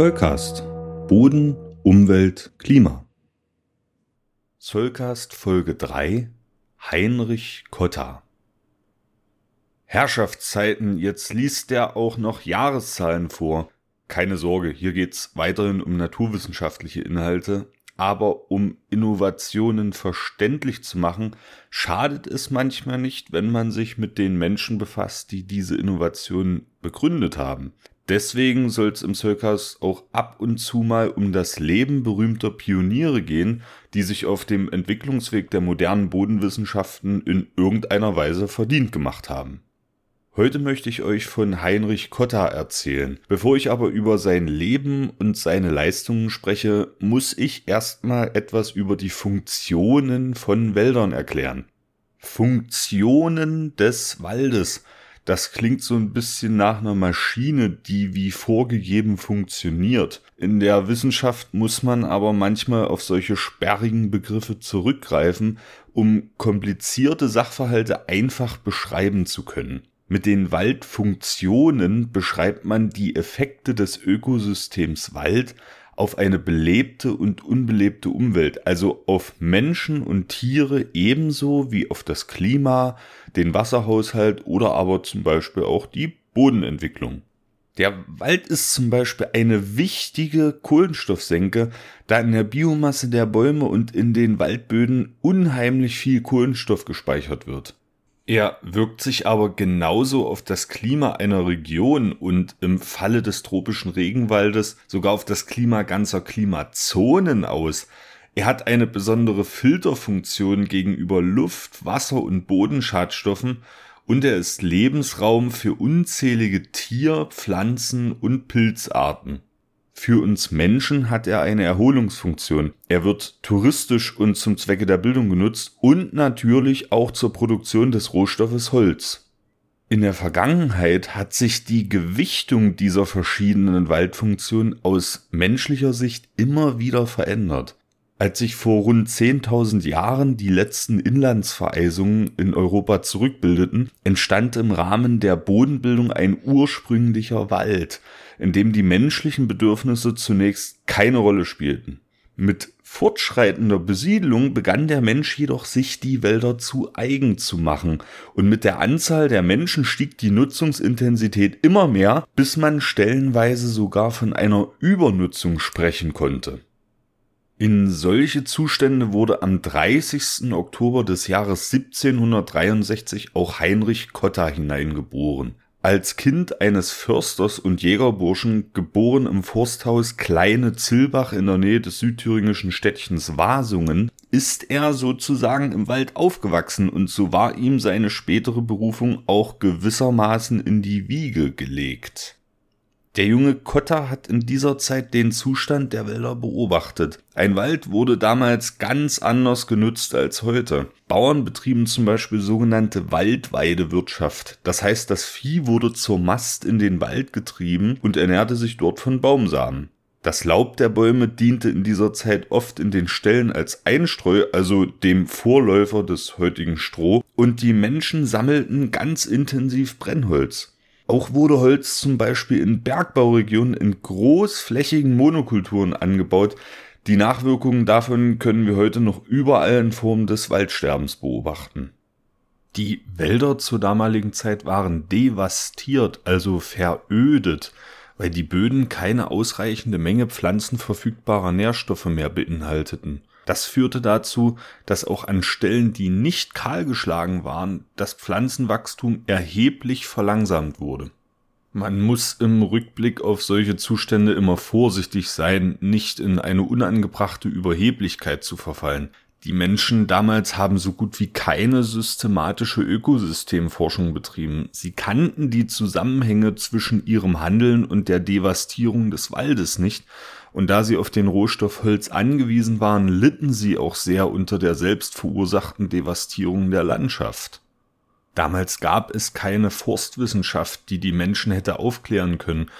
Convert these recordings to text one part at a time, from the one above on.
Zollcast. Boden, Umwelt, Klima. Zollcast Folge 3 Heinrich Kotta. Herrschaftszeiten, jetzt liest der auch noch Jahreszahlen vor. Keine Sorge, hier geht's weiterhin um naturwissenschaftliche Inhalte, aber um Innovationen verständlich zu machen, schadet es manchmal nicht, wenn man sich mit den Menschen befasst, die diese Innovationen begründet haben. Deswegen soll es im Circus auch ab und zu mal um das Leben berühmter Pioniere gehen, die sich auf dem Entwicklungsweg der modernen Bodenwissenschaften in irgendeiner Weise verdient gemacht haben. Heute möchte ich euch von Heinrich Kotta erzählen. Bevor ich aber über sein Leben und seine Leistungen spreche, muss ich erstmal etwas über die Funktionen von Wäldern erklären. Funktionen des Waldes das klingt so ein bisschen nach einer Maschine, die wie vorgegeben funktioniert. In der Wissenschaft muss man aber manchmal auf solche sperrigen Begriffe zurückgreifen, um komplizierte Sachverhalte einfach beschreiben zu können. Mit den Waldfunktionen beschreibt man die Effekte des Ökosystems Wald auf eine belebte und unbelebte Umwelt, also auf Menschen und Tiere ebenso wie auf das Klima, den Wasserhaushalt oder aber zum Beispiel auch die Bodenentwicklung. Der Wald ist zum Beispiel eine wichtige Kohlenstoffsenke, da in der Biomasse der Bäume und in den Waldböden unheimlich viel Kohlenstoff gespeichert wird. Er wirkt sich aber genauso auf das Klima einer Region und im Falle des tropischen Regenwaldes sogar auf das Klima ganzer Klimazonen aus. Er hat eine besondere Filterfunktion gegenüber Luft, Wasser und Bodenschadstoffen und er ist Lebensraum für unzählige Tier-, Pflanzen- und Pilzarten. Für uns Menschen hat er eine Erholungsfunktion. Er wird touristisch und zum Zwecke der Bildung genutzt und natürlich auch zur Produktion des Rohstoffes Holz. In der Vergangenheit hat sich die Gewichtung dieser verschiedenen Waldfunktionen aus menschlicher Sicht immer wieder verändert. Als sich vor rund 10.000 Jahren die letzten Inlandsvereisungen in Europa zurückbildeten, entstand im Rahmen der Bodenbildung ein ursprünglicher Wald, in dem die menschlichen Bedürfnisse zunächst keine Rolle spielten. Mit fortschreitender Besiedlung begann der Mensch jedoch sich die Wälder zu eigen zu machen, und mit der Anzahl der Menschen stieg die Nutzungsintensität immer mehr, bis man stellenweise sogar von einer Übernutzung sprechen konnte. In solche Zustände wurde am 30. Oktober des Jahres 1763 auch Heinrich Cotta hineingeboren. Als Kind eines Försters und Jägerburschen, geboren im Forsthaus Kleine Zillbach in der Nähe des südthüringischen Städtchens Wasungen, ist er sozusagen im Wald aufgewachsen und so war ihm seine spätere Berufung auch gewissermaßen in die Wiege gelegt. Der junge Kotter hat in dieser Zeit den Zustand der Wälder beobachtet. Ein Wald wurde damals ganz anders genutzt als heute. Bauern betrieben zum Beispiel sogenannte Waldweidewirtschaft. Das heißt, das Vieh wurde zur Mast in den Wald getrieben und ernährte sich dort von Baumsamen. Das Laub der Bäume diente in dieser Zeit oft in den Ställen als Einstreu, also dem Vorläufer des heutigen Stroh, und die Menschen sammelten ganz intensiv Brennholz. Auch wurde Holz zum Beispiel in Bergbauregionen in großflächigen Monokulturen angebaut. Die Nachwirkungen davon können wir heute noch überall in Form des Waldsterbens beobachten. Die Wälder zur damaligen Zeit waren devastiert, also verödet, weil die Böden keine ausreichende Menge pflanzenverfügbarer Nährstoffe mehr beinhalteten. Das führte dazu, dass auch an Stellen, die nicht kahlgeschlagen waren, das Pflanzenwachstum erheblich verlangsamt wurde. Man muss im Rückblick auf solche Zustände immer vorsichtig sein, nicht in eine unangebrachte Überheblichkeit zu verfallen. Die Menschen damals haben so gut wie keine systematische Ökosystemforschung betrieben. Sie kannten die Zusammenhänge zwischen ihrem Handeln und der Devastierung des Waldes nicht und da sie auf den Rohstoff Holz angewiesen waren, litten sie auch sehr unter der selbst verursachten Devastierung der Landschaft. Damals gab es keine Forstwissenschaft, die die Menschen hätte aufklären können,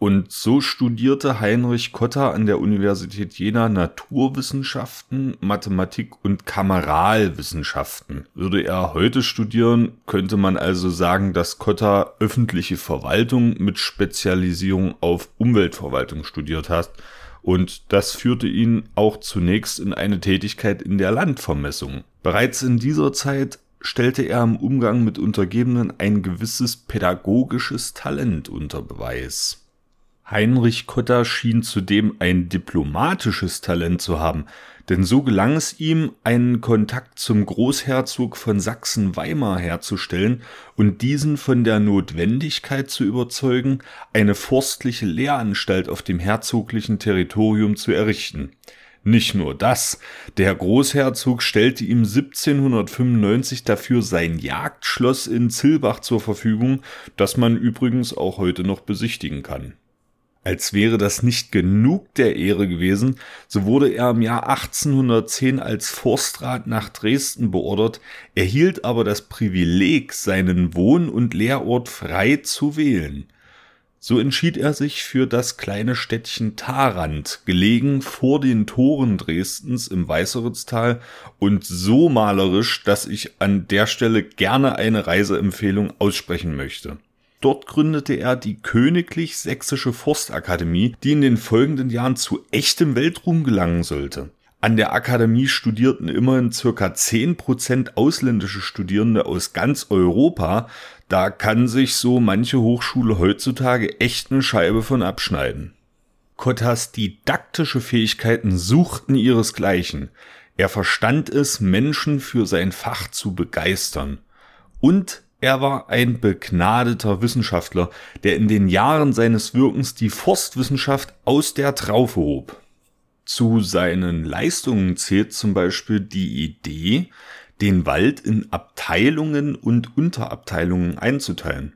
Und so studierte Heinrich Kotter an der Universität Jena Naturwissenschaften, Mathematik und Kameralwissenschaften. Würde er heute studieren, könnte man also sagen, dass Kotter öffentliche Verwaltung mit Spezialisierung auf Umweltverwaltung studiert hat. Und das führte ihn auch zunächst in eine Tätigkeit in der Landvermessung. Bereits in dieser Zeit stellte er im Umgang mit Untergebenen ein gewisses pädagogisches Talent unter Beweis. Heinrich Kotter schien zudem ein diplomatisches Talent zu haben, denn so gelang es ihm, einen Kontakt zum Großherzog von Sachsen-Weimar herzustellen und diesen von der Notwendigkeit zu überzeugen, eine forstliche Lehranstalt auf dem herzoglichen Territorium zu errichten. Nicht nur das, der Großherzog stellte ihm 1795 dafür sein Jagdschloss in Zillbach zur Verfügung, das man übrigens auch heute noch besichtigen kann. Als wäre das nicht genug der Ehre gewesen, so wurde er im Jahr 1810 als Forstrat nach Dresden beordert, erhielt aber das Privileg, seinen Wohn- und Lehrort frei zu wählen. So entschied er sich für das kleine Städtchen Tharand, gelegen vor den Toren Dresdens im Weißeritztal und so malerisch, dass ich an der Stelle gerne eine Reiseempfehlung aussprechen möchte. Dort gründete er die Königlich Sächsische Forstakademie, die in den folgenden Jahren zu echtem Weltruhm gelangen sollte. An der Akademie studierten immerhin circa zehn Prozent ausländische Studierende aus ganz Europa. Da kann sich so manche Hochschule heutzutage echt eine Scheibe von abschneiden. Kottas didaktische Fähigkeiten suchten ihresgleichen. Er verstand es, Menschen für sein Fach zu begeistern. Und er war ein begnadeter Wissenschaftler, der in den Jahren seines Wirkens die Forstwissenschaft aus der Traufe hob. Zu seinen Leistungen zählt zum Beispiel die Idee, den Wald in Abteilungen und Unterabteilungen einzuteilen.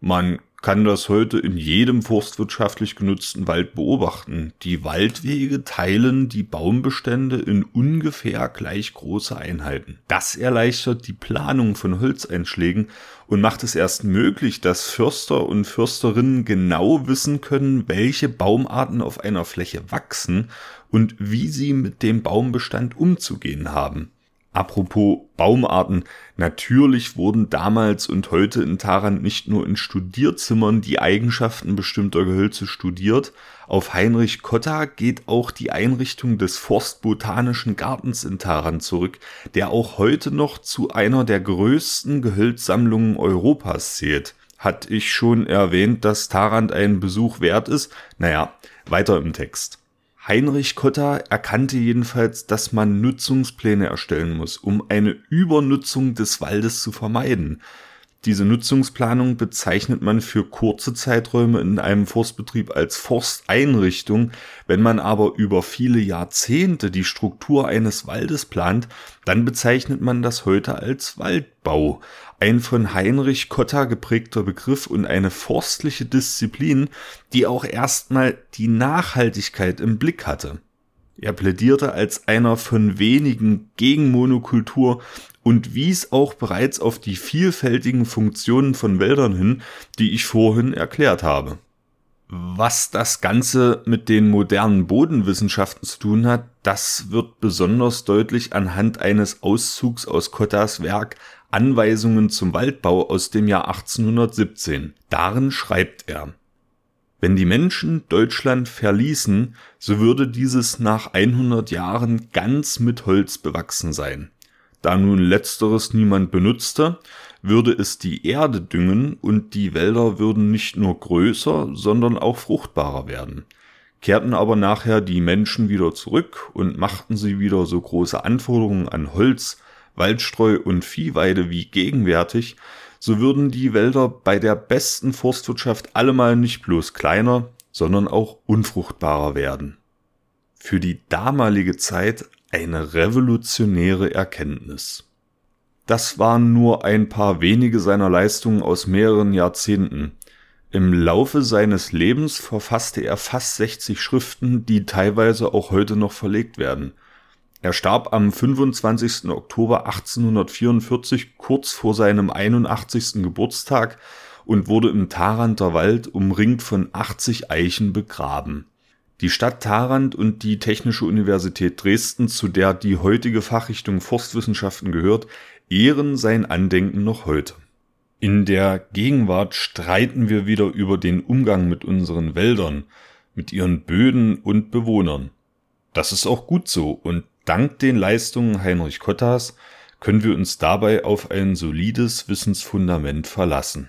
Man kann das heute in jedem forstwirtschaftlich genutzten Wald beobachten. Die Waldwege teilen die Baumbestände in ungefähr gleich große Einheiten. Das erleichtert die Planung von Holzeinschlägen und macht es erst möglich, dass Förster und Fürsterinnen genau wissen können, welche Baumarten auf einer Fläche wachsen und wie sie mit dem Baumbestand umzugehen haben. Apropos Baumarten. Natürlich wurden damals und heute in Tarant nicht nur in Studierzimmern die Eigenschaften bestimmter Gehölze studiert. Auf Heinrich Kotta geht auch die Einrichtung des Forstbotanischen Gartens in Tarant zurück, der auch heute noch zu einer der größten Gehölzsammlungen Europas zählt. Hat ich schon erwähnt, dass Tarant einen Besuch wert ist? Naja, weiter im Text. Heinrich Kotter erkannte jedenfalls, dass man Nutzungspläne erstellen muss, um eine Übernutzung des Waldes zu vermeiden. Diese Nutzungsplanung bezeichnet man für kurze Zeiträume in einem Forstbetrieb als Forsteinrichtung. Wenn man aber über viele Jahrzehnte die Struktur eines Waldes plant, dann bezeichnet man das heute als Waldbau. Ein von Heinrich Kotter geprägter Begriff und eine forstliche Disziplin, die auch erstmal die Nachhaltigkeit im Blick hatte. Er plädierte als einer von wenigen gegen Monokultur und wies auch bereits auf die vielfältigen Funktionen von Wäldern hin, die ich vorhin erklärt habe. Was das Ganze mit den modernen Bodenwissenschaften zu tun hat, das wird besonders deutlich anhand eines Auszugs aus Kottas Werk Anweisungen zum Waldbau aus dem Jahr 1817. Darin schreibt er, wenn die Menschen Deutschland verließen, so würde dieses nach 100 Jahren ganz mit Holz bewachsen sein. Da nun letzteres niemand benutzte, würde es die Erde düngen und die Wälder würden nicht nur größer, sondern auch fruchtbarer werden. Kehrten aber nachher die Menschen wieder zurück und machten sie wieder so große Anforderungen an Holz, Waldstreu und Viehweide wie gegenwärtig, so würden die Wälder bei der besten Forstwirtschaft allemal nicht bloß kleiner, sondern auch unfruchtbarer werden. Für die damalige Zeit eine revolutionäre Erkenntnis. Das waren nur ein paar wenige seiner Leistungen aus mehreren Jahrzehnten. Im Laufe seines Lebens verfasste er fast 60 Schriften, die teilweise auch heute noch verlegt werden. Er starb am 25. Oktober 1844 kurz vor seinem 81. Geburtstag und wurde im Tharanter Wald umringt von 80 Eichen begraben. Die Stadt Tharant und die Technische Universität Dresden, zu der die heutige Fachrichtung Forstwissenschaften gehört, ehren sein Andenken noch heute. In der Gegenwart streiten wir wieder über den Umgang mit unseren Wäldern, mit ihren Böden und Bewohnern. Das ist auch gut so und Dank den Leistungen Heinrich Kottas können wir uns dabei auf ein solides Wissensfundament verlassen.